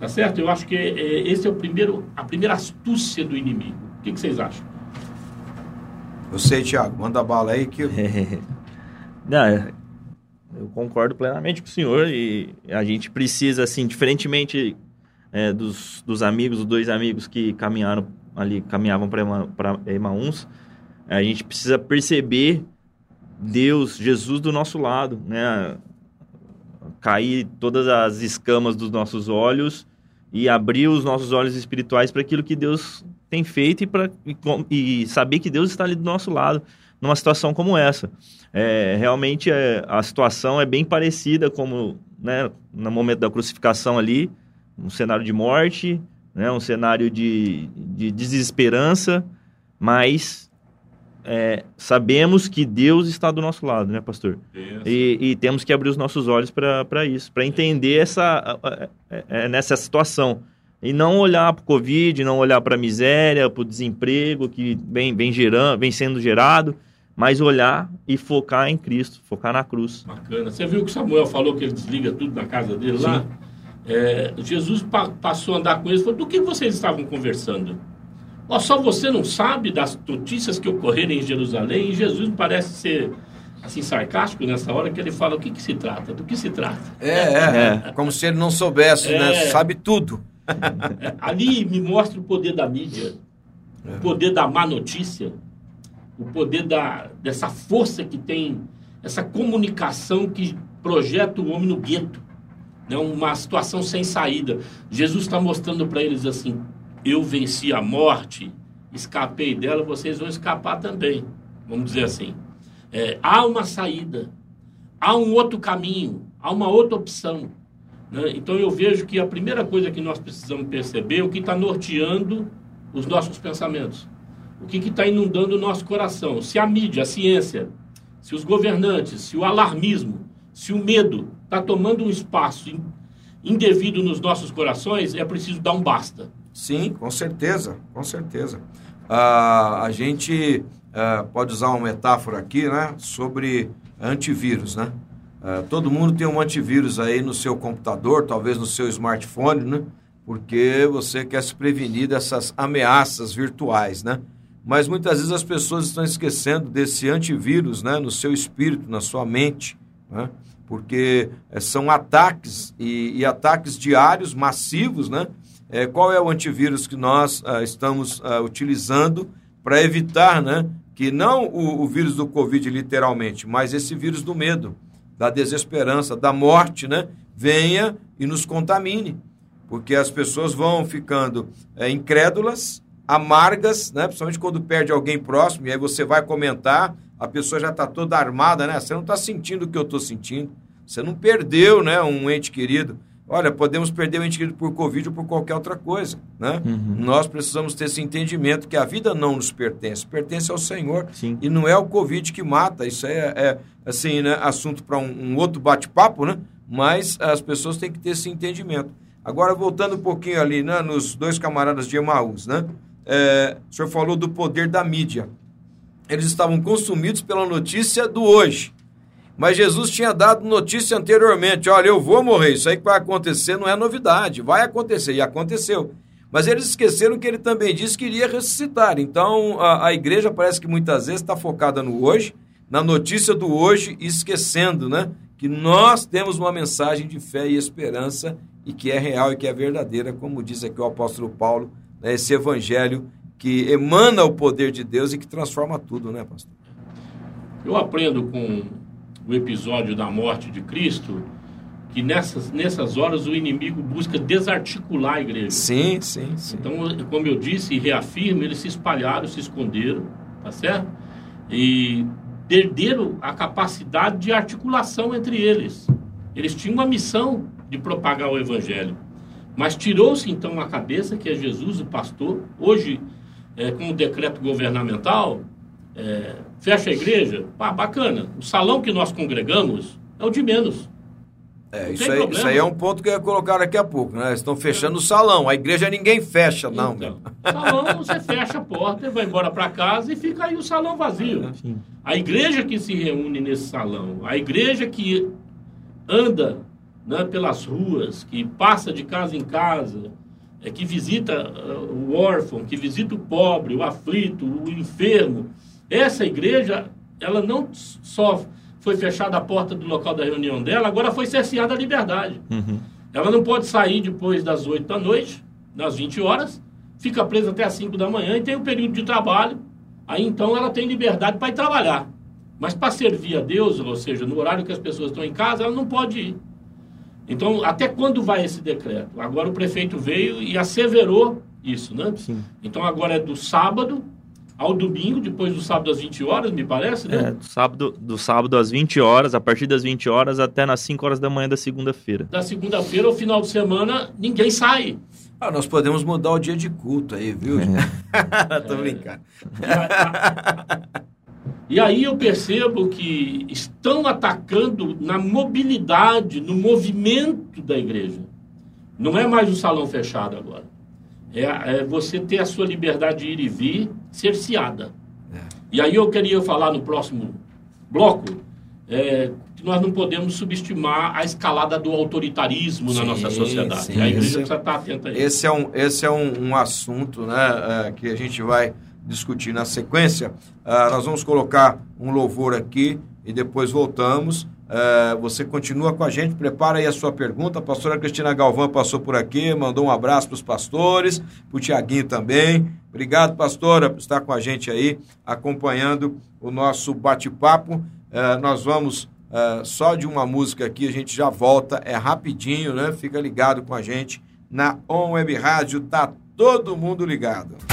Tá certo? Eu acho que é, esse é o primeiro, a primeira astúcia do inimigo. O que, que vocês acham? Eu sei, Tiago, manda bala aí que. <laughs> Não, é- eu concordo plenamente com o senhor e a gente precisa, assim, diferentemente é, dos, dos amigos, os dois amigos que caminharam ali, caminhavam para Emaús, a gente precisa perceber Deus, Jesus do nosso lado, né? Cair todas as escamas dos nossos olhos e abrir os nossos olhos espirituais para aquilo que Deus tem feito e, pra, e, e saber que Deus está ali do nosso lado numa situação como essa. É, realmente é, a situação é bem parecida como né, no momento da crucificação ali, um cenário de morte, né, um cenário de, de desesperança, mas é, sabemos que Deus está do nosso lado, né, pastor? E, e temos que abrir os nossos olhos para isso, para entender essa, é, é, nessa situação. E não olhar para o Covid, não olhar para a miséria, para o desemprego que vem, vem, gerando, vem sendo gerado, mas olhar e focar em Cristo, focar na cruz. Bacana. Você viu que Samuel falou que ele desliga tudo na casa dele lá? É, Jesus pa- passou a andar com eles e falou: do que vocês estavam conversando? Ó, só você não sabe das notícias que ocorreram em Jerusalém? E Jesus parece ser assim sarcástico nessa hora que ele fala: o que, que se trata? Do que se trata? É, é, É. Como se ele não soubesse, É. né? Sabe tudo. É, ali me mostra o poder da mídia, o poder da má notícia, o poder da, dessa força que tem, essa comunicação que projeta o homem no gueto, né? uma situação sem saída. Jesus está mostrando para eles assim: eu venci a morte, escapei dela, vocês vão escapar também. Vamos dizer assim. É, há uma saída, há um outro caminho, há uma outra opção. né? Então eu vejo que a primeira coisa que nós precisamos perceber é o que está norteando os nossos pensamentos. O que está inundando o nosso coração. Se a mídia, a ciência, se os governantes, se o alarmismo, se o medo está tomando um espaço in- indevido nos nossos corações, é preciso dar um basta. Sim, com certeza, com certeza. Ah, a gente ah, pode usar uma metáfora aqui, né, sobre antivírus, né? Ah, todo mundo tem um antivírus aí no seu computador, talvez no seu smartphone, né? Porque você quer se prevenir dessas ameaças virtuais, né? Mas muitas vezes as pessoas estão esquecendo desse antivírus, né, no seu espírito, na sua mente, né? Porque eh, são ataques e, e ataques diários, massivos, né? É, qual é o antivírus que nós ah, estamos ah, utilizando para evitar né, que não o, o vírus do Covid, literalmente, mas esse vírus do medo, da desesperança, da morte, né, venha e nos contamine. Porque as pessoas vão ficando é, incrédulas, amargas, né, principalmente quando perde alguém próximo, e aí você vai comentar, a pessoa já está toda armada, né? Você não está sentindo o que eu estou sentindo. Você não perdeu né, um ente querido. Olha, podemos perder o ente querido por Covid ou por qualquer outra coisa. Né? Uhum. Nós precisamos ter esse entendimento que a vida não nos pertence, pertence ao Senhor. Sim. E não é o Covid que mata. Isso é, é assim, né, assunto para um, um outro bate-papo, né? mas as pessoas têm que ter esse entendimento. Agora, voltando um pouquinho ali né, nos dois camaradas de Emaús, né? É, o senhor falou do poder da mídia. Eles estavam consumidos pela notícia do hoje. Mas Jesus tinha dado notícia anteriormente: olha, eu vou morrer, isso aí que vai acontecer não é novidade, vai acontecer, e aconteceu. Mas eles esqueceram que ele também disse que iria ressuscitar. Então a, a igreja parece que muitas vezes está focada no hoje, na notícia do hoje, esquecendo né, que nós temos uma mensagem de fé e esperança e que é real e que é verdadeira, como diz aqui o apóstolo Paulo, né, esse evangelho que emana o poder de Deus e que transforma tudo, né, pastor? Eu aprendo com o episódio da morte de Cristo que nessas, nessas horas o inimigo busca desarticular a igreja. Sim, sim, sim. Então, como eu disse e reafirmo, eles se espalharam, se esconderam, tá certo? E perderam a capacidade de articulação entre eles. Eles tinham uma missão de propagar o evangelho. Mas tirou-se então a cabeça, que é Jesus, o pastor. Hoje, é, com o decreto governamental, é, fecha a igreja. Ah, bacana. O salão que nós congregamos é o de menos. É, isso aí, isso aí, é um ponto que eu ia colocar daqui a pouco, né? Estão fechando o salão. A igreja ninguém fecha, não. Então, salão você fecha a porta, vai embora para casa e fica aí o salão vazio. Sim. A igreja que se reúne nesse salão, a igreja que anda né, pelas ruas, que passa de casa em casa, é, que visita uh, o órfão, que visita o pobre, o aflito, o enfermo. Essa igreja, ela não só foi fechada a porta do local da reunião dela, agora foi cerceada a liberdade. Uhum. Ela não pode sair depois das 8 da noite, das 20 horas, fica presa até as 5 da manhã e tem um período de trabalho. Aí então ela tem liberdade para ir trabalhar. Mas para servir a Deus, ou seja, no horário que as pessoas estão em casa, ela não pode ir. Então, até quando vai esse decreto? Agora o prefeito veio e asseverou isso, né? Sim. Então agora é do sábado ao domingo, depois do sábado às 20 horas, me parece, né? É, do sábado, do sábado às 20 horas, a partir das 20 horas até nas 5 horas da manhã da segunda-feira. Da segunda-feira ao final de semana, ninguém sai. Ah, nós podemos mudar o dia de culto aí, viu? É. <laughs> Tô brincando. <laughs> E aí eu percebo que estão atacando na mobilidade, no movimento da igreja. Não é mais um salão fechado agora. É, é você ter a sua liberdade de ir e vir cerceada. É. E aí eu queria falar no próximo bloco é, que nós não podemos subestimar a escalada do autoritarismo sim, na nossa sociedade. Sim, a igreja esse, precisa estar atenta a isso. Esse é um, esse é um, um assunto né, é, que a gente vai discutir na sequência. Uh, nós vamos colocar um louvor aqui e depois voltamos. Uh, você continua com a gente, prepara aí a sua pergunta. A pastora Cristina Galvão passou por aqui, mandou um abraço para os pastores, para o Tiaguinho também. Obrigado, pastora, por estar com a gente aí, acompanhando o nosso bate-papo. Uh, nós vamos uh, só de uma música aqui, a gente já volta, é rapidinho, né? Fica ligado com a gente na On Web Rádio, tá todo mundo ligado.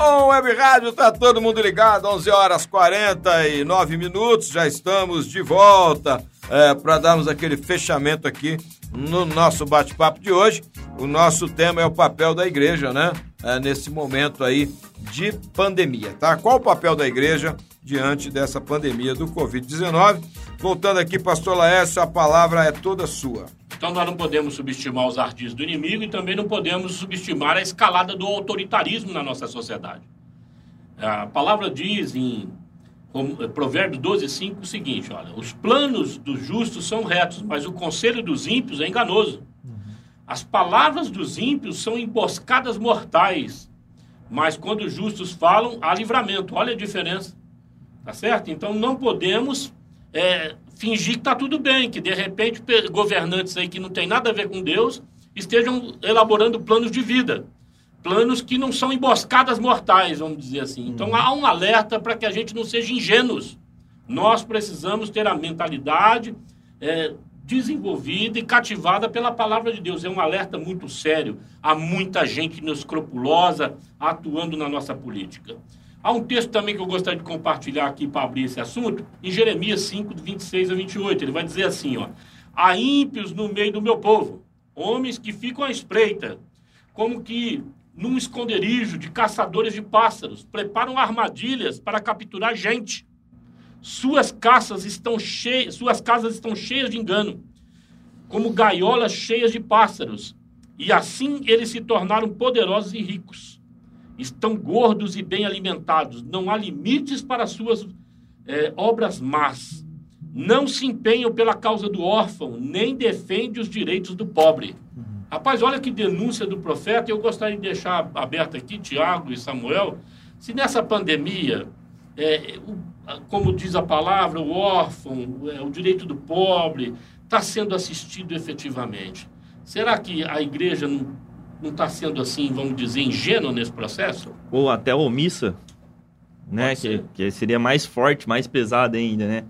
On Web Rádio, tá todo mundo ligado, 11 horas 49 minutos, já estamos de volta é, para darmos aquele fechamento aqui no nosso bate-papo de hoje. O nosso tema é o papel da igreja, né? É, nesse momento aí de pandemia, tá? Qual o papel da igreja diante dessa pandemia do Covid-19? Voltando aqui, pastor Laércio, a palavra é toda sua. Então nós não podemos subestimar os ardis do inimigo e também não podemos subestimar a escalada do autoritarismo na nossa sociedade. A palavra diz em Provérbios 12, 5 o seguinte: olha, os planos dos justos são retos, mas o conselho dos ímpios é enganoso. As palavras dos ímpios são emboscadas mortais, mas quando os justos falam, há livramento. Olha a diferença. Tá certo? Então não podemos é, fingir que está tudo bem, que de repente governantes aí que não tem nada a ver com Deus estejam elaborando planos de vida. Planos que não são emboscadas mortais, vamos dizer assim. Então uhum. há um alerta para que a gente não seja ingênuos. Nós precisamos ter a mentalidade é, desenvolvida e cativada pela palavra de Deus. É um alerta muito sério. Há muita gente inescrupulosa atuando na nossa política. Há um texto também que eu gostaria de compartilhar aqui para abrir esse assunto, em Jeremias 5, 26 a 28. Ele vai dizer assim: ó, há ímpios no meio do meu povo, homens que ficam à espreita, como que num esconderijo de caçadores de pássaros, preparam armadilhas para capturar gente. Suas casas estão cheias, suas casas estão cheias de engano, como gaiolas cheias de pássaros. E assim eles se tornaram poderosos e ricos estão gordos e bem alimentados, não há limites para suas é, obras más. Não se empenham pela causa do órfão, nem defende os direitos do pobre. Rapaz, olha que denúncia do profeta. Eu gostaria de deixar aberto aqui, Tiago e Samuel, se nessa pandemia, é, o, como diz a palavra, o órfão, é, o direito do pobre, está sendo assistido efetivamente. Será que a igreja não não está sendo assim, vamos dizer, ingênua nesse processo? Ou até omissa, né? Que, que, seria mais forte, mais pesada ainda, né?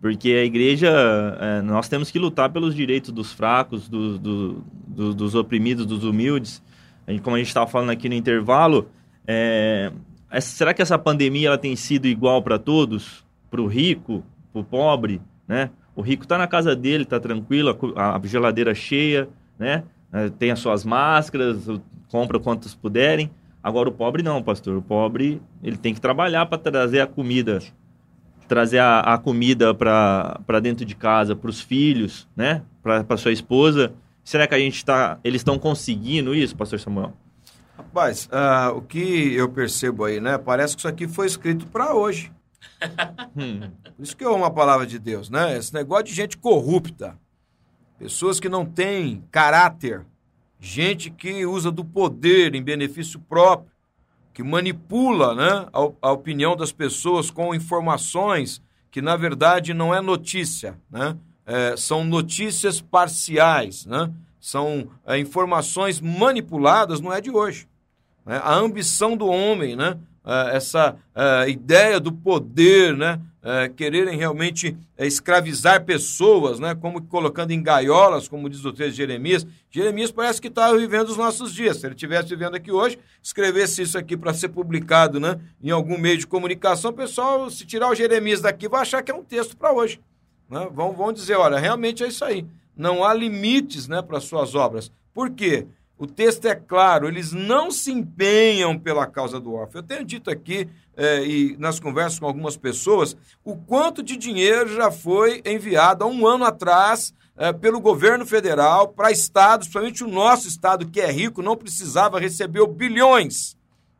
Porque a igreja, é, nós temos que lutar pelos direitos dos fracos, do, do, do, dos oprimidos, dos humildes. A como a gente estava falando aqui no intervalo, é, será que essa pandemia ela tem sido igual para todos? Para o rico, para o pobre, né? O rico está na casa dele, está tranquilo, a, a geladeira cheia, né? É, tem as suas máscaras, compra quantos puderem. Agora o pobre não, pastor. O pobre ele tem que trabalhar para trazer a comida, trazer a, a comida para dentro de casa, para os filhos, né? Para sua esposa. Será que a gente está? Eles estão conseguindo isso, pastor Samuel? Rapaz, uh, o que eu percebo aí, né? Parece que isso aqui foi escrito para hoje. <laughs> Hum. Isso que é uma palavra de Deus, né? Esse negócio de gente corrupta, pessoas que não têm caráter, gente que usa do poder em benefício próprio, que manipula né, a, a opinião das pessoas com informações que, na verdade, não é notícia, né? É, são notícias parciais, né? são é, informações manipuladas, não é de hoje. Né? A ambição do homem, né? É, essa é, ideia do poder, né? é, quererem realmente é, escravizar pessoas, né, como colocando em gaiolas, como diz o texto de Jeremias. Jeremias parece que está vivendo os nossos dias. Se ele estivesse vivendo aqui hoje, escrevesse isso aqui para ser publicado né, em algum meio de comunicação, o pessoal, se tirar o Jeremias daqui, vai achar que é um texto para hoje. Né? Vão, vão dizer, olha, realmente é isso aí. Não há limites né, para suas obras. Por quê? O texto é claro, eles não se empenham pela causa do órfão. Eu tenho dito aqui, é, e nas conversas com algumas pessoas, o quanto de dinheiro já foi enviado há um ano atrás é, pelo governo federal para estados, principalmente o nosso estado, que é rico, não precisava, recebeu bilhões.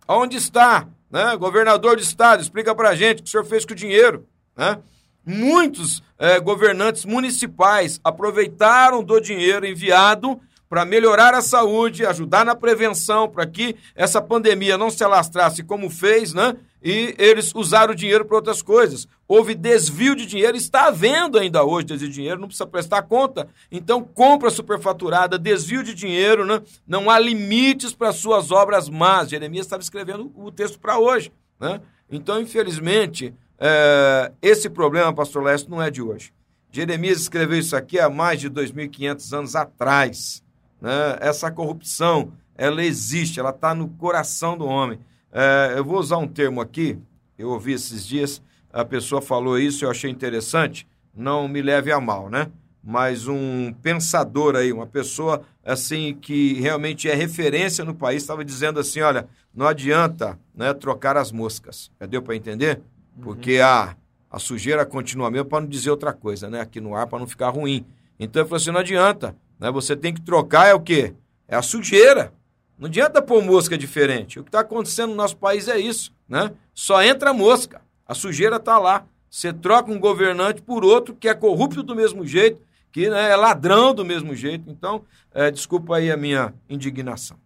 Onde está? Né? Governador de estado, explica para a gente o que o senhor fez com o dinheiro. Né? Muitos é, governantes municipais aproveitaram do dinheiro enviado para melhorar a saúde, ajudar na prevenção, para que essa pandemia não se alastrasse como fez, né? E eles usaram o dinheiro para outras coisas. Houve desvio de dinheiro, está havendo ainda hoje desvio de dinheiro, não precisa prestar conta. Então, compra superfaturada, desvio de dinheiro, né? Não há limites para suas obras más. Jeremias estava escrevendo o texto para hoje, né? Então, infelizmente, é, esse problema, pastor Leste, não é de hoje. Jeremias escreveu isso aqui há mais de 2.500 anos atrás né? essa corrupção, ela existe, ela está no coração do homem. É, eu vou usar um termo aqui, eu ouvi esses dias, a pessoa falou isso, eu achei interessante, não me leve a mal, né? Mas um pensador aí, uma pessoa assim que realmente é referência no país, estava dizendo assim, olha, não adianta né, trocar as moscas. Já deu para entender? Porque uhum. a, a sujeira continua mesmo, para não dizer outra coisa, né? Aqui no ar, para não ficar ruim. Então ele falou assim, não adianta. Né? Você tem que trocar é o quê? É a sujeira. Não adianta pôr mosca diferente. O que está acontecendo no nosso país é isso. Né? Só entra mosca. A sujeira está lá. Você troca um governante por outro que é corrupto do mesmo jeito, que né, é ladrão do mesmo jeito. Então, é, desculpa aí a minha indignação.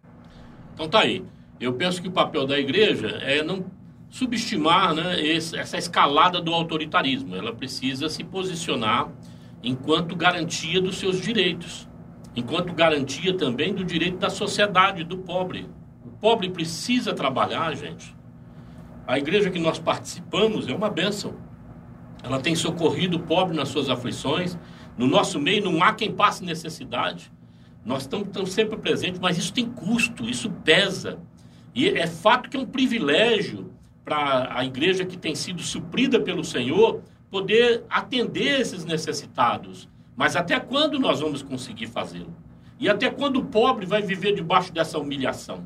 Então tá aí. Eu penso que o papel da igreja é não subestimar né, esse, essa escalada do autoritarismo. Ela precisa se posicionar enquanto garantia dos seus direitos enquanto garantia também do direito da sociedade, do pobre. O pobre precisa trabalhar, gente. A igreja que nós participamos é uma bênção. Ela tem socorrido o pobre nas suas aflições. No nosso meio não há quem passe necessidade. Nós estamos, sempre presentes, mas isso tem custo, isso pesa. E é fato que é um privilégio para a igreja que tem sido suprida pelo Senhor poder atender esses necessitados mas até quando nós vamos conseguir fazê-lo? E até quando o pobre vai viver debaixo dessa humilhação?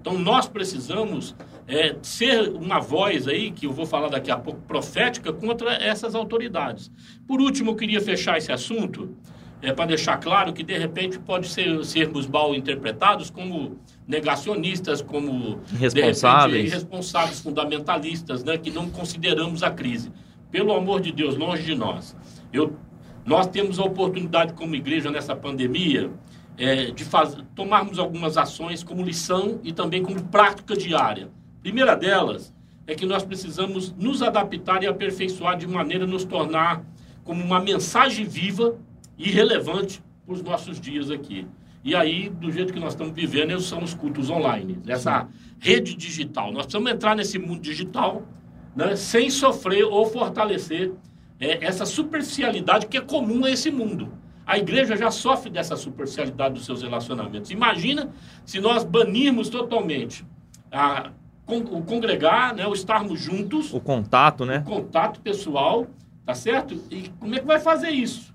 Então nós precisamos é, ser uma voz aí, que eu vou falar daqui a pouco, profética contra essas autoridades. Por último, eu queria fechar esse assunto é, para deixar claro que de repente pode ser, sermos mal interpretados como negacionistas, como irresponsáveis, irresponsáveis fundamentalistas, né, que não consideramos a crise. Pelo amor de Deus, longe de nós. Eu nós temos a oportunidade, como igreja, nessa pandemia, é, de faz... tomarmos algumas ações como lição e também como prática diária. primeira delas é que nós precisamos nos adaptar e aperfeiçoar de maneira a nos tornar como uma mensagem viva e relevante para os nossos dias aqui. E aí, do jeito que nós estamos vivendo, são os cultos online, essa rede digital. Nós precisamos entrar nesse mundo digital né, sem sofrer ou fortalecer é, essa superficialidade que é comum a esse mundo. A igreja já sofre dessa superficialidade dos seus relacionamentos. Imagina se nós banirmos totalmente a, o congregar, né, o estarmos juntos. O contato, né? O contato pessoal, tá certo? E como é que vai fazer isso?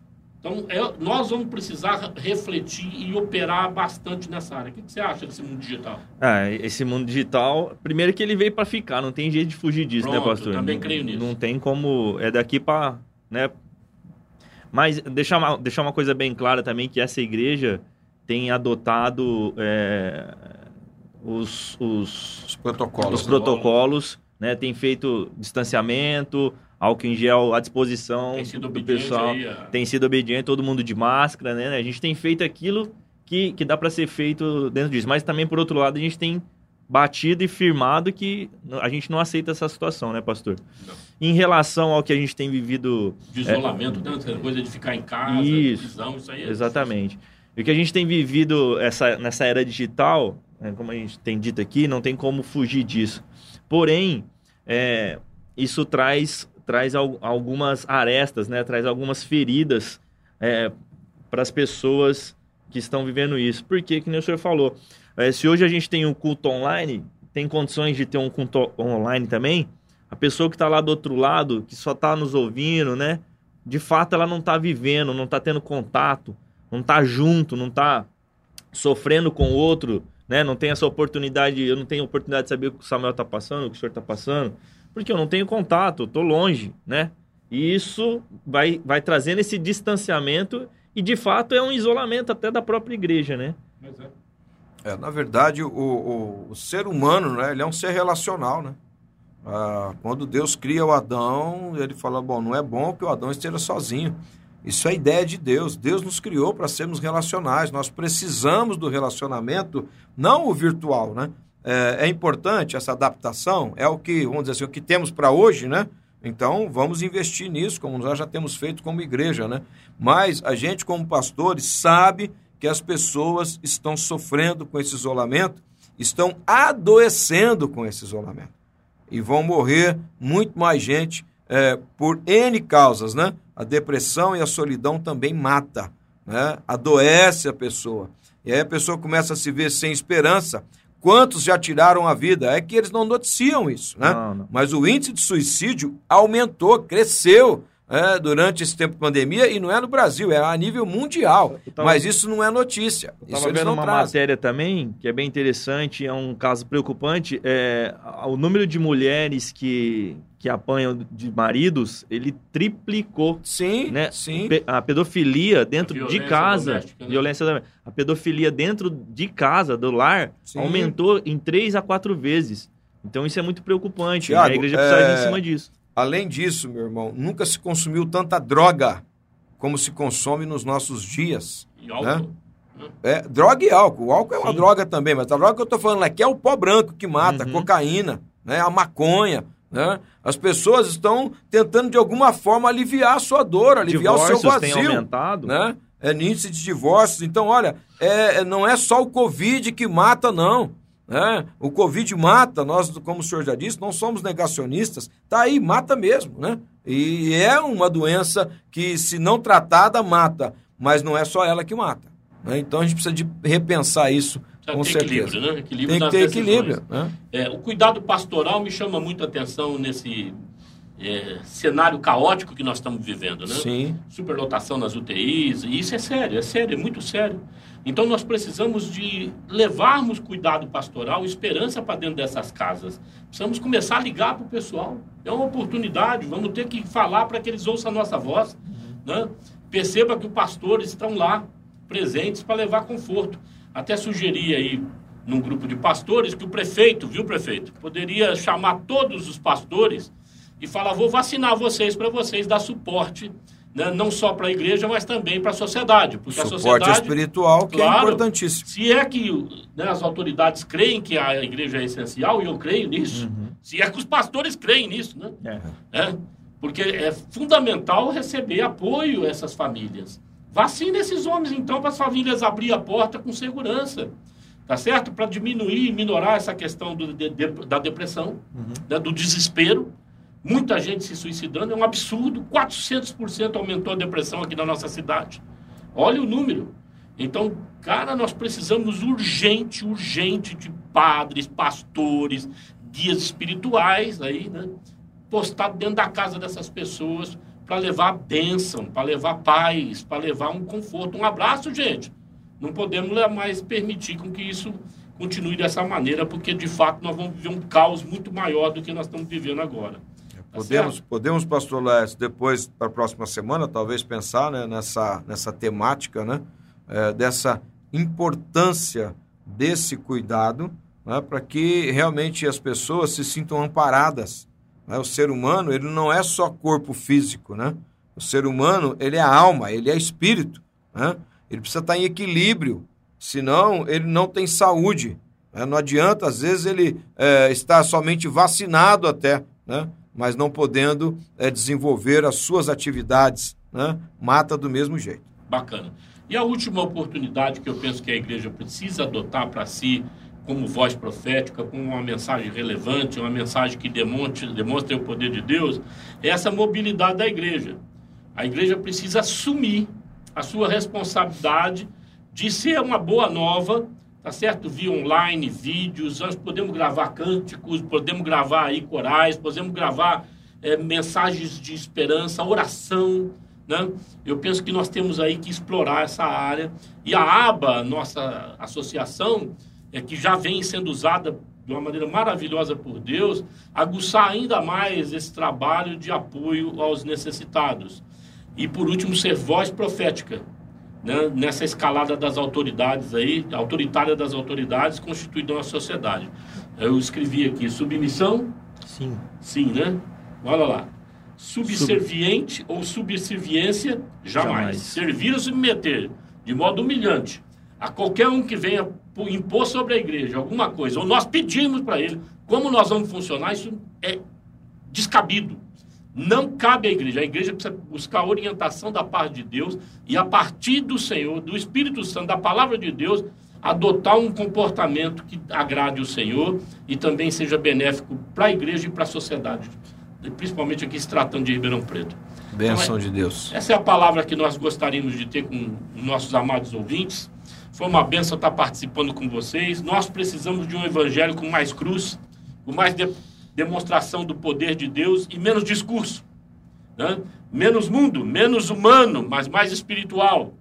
Então, é, nós vamos precisar refletir e operar bastante nessa área. O que, que você acha desse mundo digital? Ah, esse mundo digital, primeiro que ele veio para ficar, não tem jeito de fugir disso, né, Pronto, né, pastor? também creio nisso. Não tem como, é daqui para, né? Mas deixar uma, deixar uma coisa bem clara também, que essa igreja tem adotado é, os, os, os, protocolos, os protocolos né? tem feito distanciamento, álcool em gel à disposição do pessoal. Aí, a... Tem sido obediente, todo mundo de máscara, né? A gente tem feito aquilo que, que dá para ser feito dentro disso. Mas também, por outro lado, a gente tem batido e firmado que a gente não aceita essa situação, né, pastor? Não. Em relação ao que a gente tem vivido... De isolamento, é... né? Essa coisa de ficar em casa, isso, prisão, isso aí é Exatamente. E o que a gente tem vivido essa, nessa era digital, né, como a gente tem dito aqui, não tem como fugir disso. Porém, é, isso traz traz algumas arestas, né? traz algumas feridas é, para as pessoas que estão vivendo isso. Porque, que o senhor falou, é, se hoje a gente tem um culto online, tem condições de ter um culto online também, a pessoa que está lá do outro lado, que só está nos ouvindo, né? De fato, ela não está vivendo, não está tendo contato, não está junto, não está sofrendo com o outro, né? Não tem essa oportunidade, eu não tenho oportunidade de saber o que o Samuel está passando, o que o senhor está passando porque eu não tenho contato, estou longe, né? E isso vai, vai trazendo esse distanciamento e, de fato, é um isolamento até da própria igreja, né? É. é na verdade, o, o, o, ser humano, né, ele é um ser relacional, né? Ah, quando Deus cria o Adão, ele fala, bom, não é bom que o Adão esteja sozinho. Isso é ideia de Deus. Deus nos criou para sermos relacionais. Nós precisamos do relacionamento, não o virtual, né? É, é importante essa adaptação, é o que, vamos dizer assim, o que temos para hoje, né? Então, vamos investir nisso, como nós já temos feito como igreja, né? Mas a gente, como pastores, sabe que as pessoas estão sofrendo com esse isolamento, estão adoecendo com esse isolamento. E vão morrer muito mais gente é, por N causas, né? A depressão e a solidão também mata, né? Adoece a pessoa. E aí a pessoa começa a se ver sem esperança, Quantos já tiraram a vida? É que eles não noticiam isso, né? Não, não. Mas o índice de suicídio aumentou, cresceu é, durante esse tempo de pandemia e não é no Brasil, é a nível mundial. Tava, Mas isso não é notícia. Estava vendo uma trazem. matéria também que é bem interessante, é um caso preocupante. É, o número de mulheres que, que apanham de maridos, ele triplicou. Sim, né? sim. A pedofilia dentro de casa, né? violência a pedofilia dentro de casa, do lar, sim. aumentou em três a quatro vezes. Então isso é muito preocupante. Thiago, a igreja precisa é... ir em cima disso. Além disso, meu irmão, nunca se consumiu tanta droga como se consome nos nossos dias. E álcool. Né? É, droga e álcool. O álcool é uma Sim. droga também, mas a droga que eu estou falando aqui é o pó branco que mata, uhum. a cocaína, né? a maconha. Né? As pessoas estão tentando de alguma forma aliviar a sua dor, aliviar Divórcios o seu vazio. Tem aumentado. Né? É índice de divórcios. Então, olha, é, não é só o Covid que mata, não. Né? O Covid mata, nós, como o senhor já disse, não somos negacionistas, tá aí, mata mesmo, né? E é uma doença que, se não tratada, mata, mas não é só ela que mata. Né? Então a gente precisa de repensar isso com certeza. Equilíbrio, né? equilíbrio Tem que ter decisões. equilíbrio. Né? É, o cuidado pastoral me chama muito a atenção nesse é, cenário caótico que nós estamos vivendo, né? Sim. Superlotação nas UTIs, e isso é sério, é sério, é muito sério. Então nós precisamos de levarmos cuidado pastoral, esperança para dentro dessas casas. Precisamos começar a ligar para o pessoal. É uma oportunidade, vamos ter que falar para que eles ouçam a nossa voz. Né? Perceba que os pastores estão lá, presentes, para levar conforto. Até sugeri aí num grupo de pastores que o prefeito, viu, prefeito, poderia chamar todos os pastores e falar: vou vacinar vocês para vocês dar suporte né, não só para a igreja, mas também para a sociedade. Porque Suporte a sociedade. espiritual, que é claro, é importantíssimo. Se é que né, as autoridades creem que a igreja é essencial, e eu creio nisso, uhum. se é que os pastores creem nisso, né? É. é. Porque é fundamental receber apoio a essas famílias. Vacina esses homens, então, para as famílias abrir a porta com segurança. Tá certo? Para diminuir e minorar essa questão do, de, de, da depressão, uhum. né, do desespero. Muita gente se suicidando, é um absurdo. 400% aumentou a depressão aqui na nossa cidade. Olha o número. Então, cara, nós precisamos urgente, urgente de padres, pastores, guias espirituais aí, né? Postado dentro da casa dessas pessoas para levar bênção, para levar paz, para levar um conforto, um abraço, gente. Não podemos mais permitir com que isso continue dessa maneira, porque de fato nós vamos viver um caos muito maior do que nós estamos vivendo agora. Tá podemos, podemos, pastor Lécio, depois, para a próxima semana, talvez pensar né, nessa, nessa temática, né, é, dessa importância desse cuidado, né, para que realmente as pessoas se sintam amparadas né? O ser humano, ele não é só corpo físico, né? O ser humano, ele é alma, ele é espírito, né? Ele precisa estar em equilíbrio, senão ele não tem saúde. Né? Não adianta, às vezes, ele é, estar somente vacinado até, né? Mas não podendo é, desenvolver as suas atividades, né? Mata do mesmo jeito. Bacana. E a última oportunidade que eu penso que a igreja precisa adotar para si como voz profética, com uma mensagem relevante, uma mensagem que demonstre, demonstre o poder de Deus, é essa mobilidade da igreja. A igreja precisa assumir a sua responsabilidade de ser uma boa nova, tá certo? Via online, vídeos, nós podemos gravar cânticos, podemos gravar aí corais, podemos gravar é, mensagens de esperança, oração, né? Eu penso que nós temos aí que explorar essa área. E a ABA, nossa associação, é, que já vem sendo usada de uma maneira maravilhosa por Deus, aguçar ainda mais esse trabalho de apoio aos necessitados. E, por último, ser voz profética, né, nessa escalada das autoridades aí, autoritária das autoridades constituída na sociedade. Eu escrevi aqui, submissão? Sim. Sim, né? Olha lá. Subserviente Sub... ou subserviência? Jamais. Jamais. Servir ou submeter, de modo humilhante, a qualquer um que venha impor sobre a igreja alguma coisa, ou nós pedimos para ele como nós vamos funcionar, isso é descabido. Não cabe à igreja. A igreja precisa buscar a orientação da parte de Deus e, a partir do Senhor, do Espírito Santo, da palavra de Deus, adotar um comportamento que agrade o Senhor e também seja benéfico para a igreja e para a sociedade, principalmente aqui se tratando de Ribeirão Preto. Benção então, é, de Deus. Essa é a palavra que nós gostaríamos de ter com nossos amados ouvintes. Foi uma benção estar participando com vocês. Nós precisamos de um evangelho com mais cruz, com mais de demonstração do poder de Deus e menos discurso. Né? Menos mundo, menos humano, mas mais espiritual.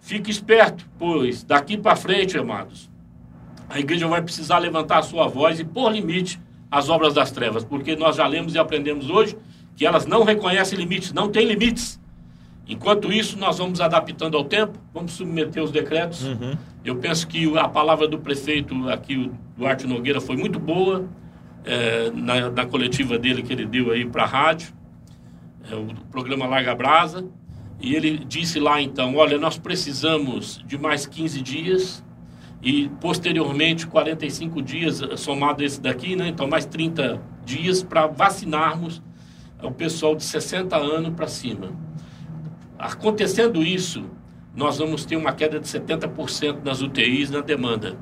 Fique esperto, pois daqui para frente, amados, a igreja vai precisar levantar a sua voz e pôr limite às obras das trevas, porque nós já lemos e aprendemos hoje que elas não reconhecem limites, não têm limites. Enquanto isso, nós vamos adaptando ao tempo, vamos submeter os decretos. Uhum. Eu penso que a palavra do prefeito aqui, o Duarte Nogueira, foi muito boa é, na, na, coletiva dele que ele deu aí para a rádio, é, o programa Larga Brasa. E ele disse lá então: olha, nós precisamos de mais 15 dias e posteriormente 45 dias, somado esse daqui, né? Então, mais 30 dias para vacinarmos o pessoal de 60 anos para cima. Acontecendo isso, nós vamos ter uma queda de 70% nas UTIs na demanda.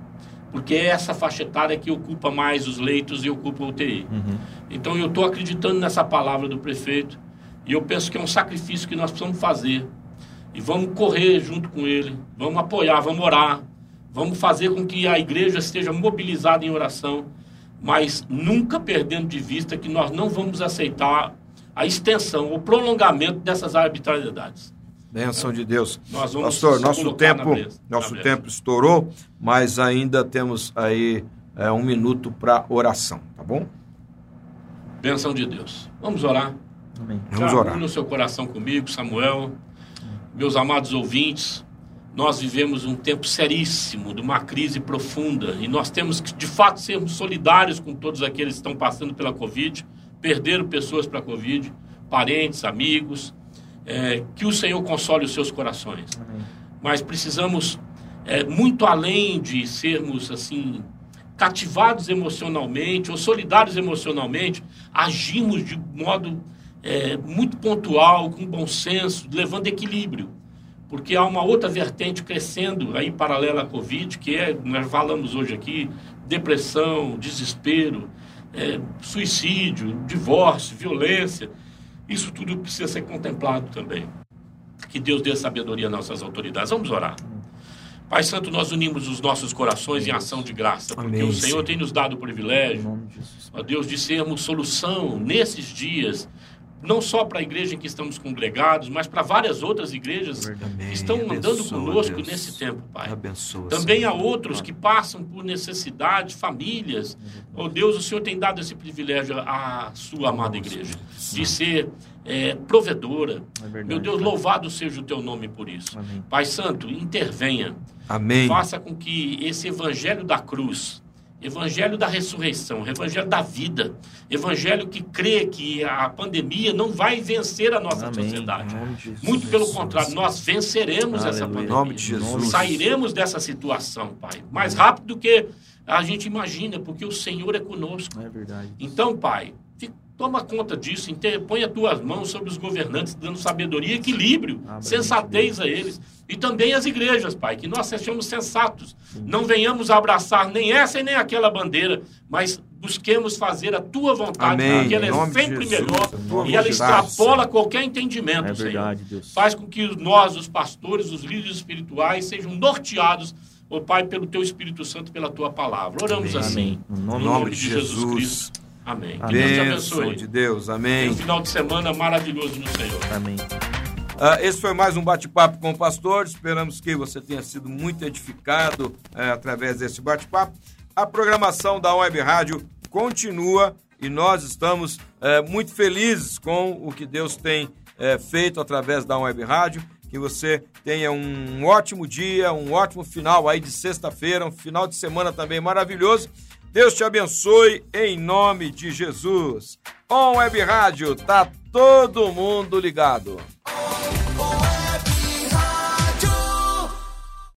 Porque é essa faixa etária que ocupa mais os leitos e ocupa a UTI. Uhum. Então eu estou acreditando nessa palavra do prefeito e eu penso que é um sacrifício que nós precisamos fazer. E vamos correr junto com ele, vamos apoiar, vamos orar, vamos fazer com que a igreja esteja mobilizada em oração, mas nunca perdendo de vista que nós não vamos aceitar a extensão, o prolongamento dessas arbitrariedades. Benção de Deus. Pastor, nosso tempo, nosso tempo estourou, mas ainda temos aí é, um minuto para oração, tá bom? Benção de Deus. Vamos orar. Amém. Vamos Já orar. no seu coração comigo, Samuel, meus amados ouvintes. Nós vivemos um tempo seríssimo, de uma crise profunda, e nós temos que, de fato, sermos solidários com todos aqueles que estão passando pela Covid perderam pessoas para a Covid, parentes, amigos. É, que o Senhor console os seus corações. Amém. Mas precisamos, é, muito além de sermos assim cativados emocionalmente ou solidários emocionalmente, agimos de modo é, muito pontual, com bom senso, levando equilíbrio. porque há uma outra vertente crescendo aí paralela à Covid, que é, nós falamos hoje aqui, depressão, desespero, é, suicídio, divórcio, violência. Isso tudo precisa ser contemplado também. Que Deus dê sabedoria às nossas autoridades. Vamos orar. Pai Santo, nós unimos os nossos corações em ação de graça, porque Amém, o Senhor tem nos dado o privilégio, ó Deus, de sermos solução nesses dias não só para a igreja em que estamos congregados, mas para várias outras igrejas Amém. que estão andando conosco Deus. nesse tempo, Pai. Abençoa, Também Senhor. há outros que passam por necessidade, famílias. Oh Deus, o Senhor tem dado esse privilégio à sua amada igreja, de ser é, provedora. É verdade, Meu Deus, louvado seja o teu nome por isso. Amém. Pai Santo, intervenha. Amém. Faça com que esse evangelho da cruz Evangelho da ressurreição, Evangelho da vida, Evangelho que crê que a pandemia não vai vencer a nossa Amém. sociedade. Muito pelo contrário, nós venceremos Aleluia. essa pandemia. Em nome de Jesus. Sairemos dessa situação, Pai, mais rápido do que a gente imagina, porque o Senhor é conosco. É verdade. Então, Pai, Toma conta disso, põe as tuas mãos sobre os governantes, dando sabedoria, equilíbrio, sensatez a eles. E também as igrejas, Pai, que nós sejamos sensatos. Sim. Não venhamos abraçar nem essa e nem aquela bandeira, mas busquemos fazer a tua vontade, Amém. porque ela é sempre melhor e ela extrapola qualquer entendimento, é verdade, Senhor. Deus. Faz com que nós, os pastores, os líderes espirituais, sejam norteados ó Pai, pelo Teu Espírito Santo, pela Tua palavra. Oramos Amém. assim. No nome, nome de Jesus, Jesus Cristo. Amém. Que Deus te abençoe. de Deus. Amém. um final de semana maravilhoso no Senhor. Amém. Uh, esse foi mais um bate-papo com o pastor. Esperamos que você tenha sido muito edificado uh, através desse bate-papo. A programação da Web Rádio continua e nós estamos uh, muito felizes com o que Deus tem eh, feito através da Web Rádio. Que você tenha um ótimo dia, um ótimo final aí de sexta-feira, um final de semana também maravilhoso. Deus te abençoe em nome de Jesus. On Web Rádio, tá todo mundo ligado.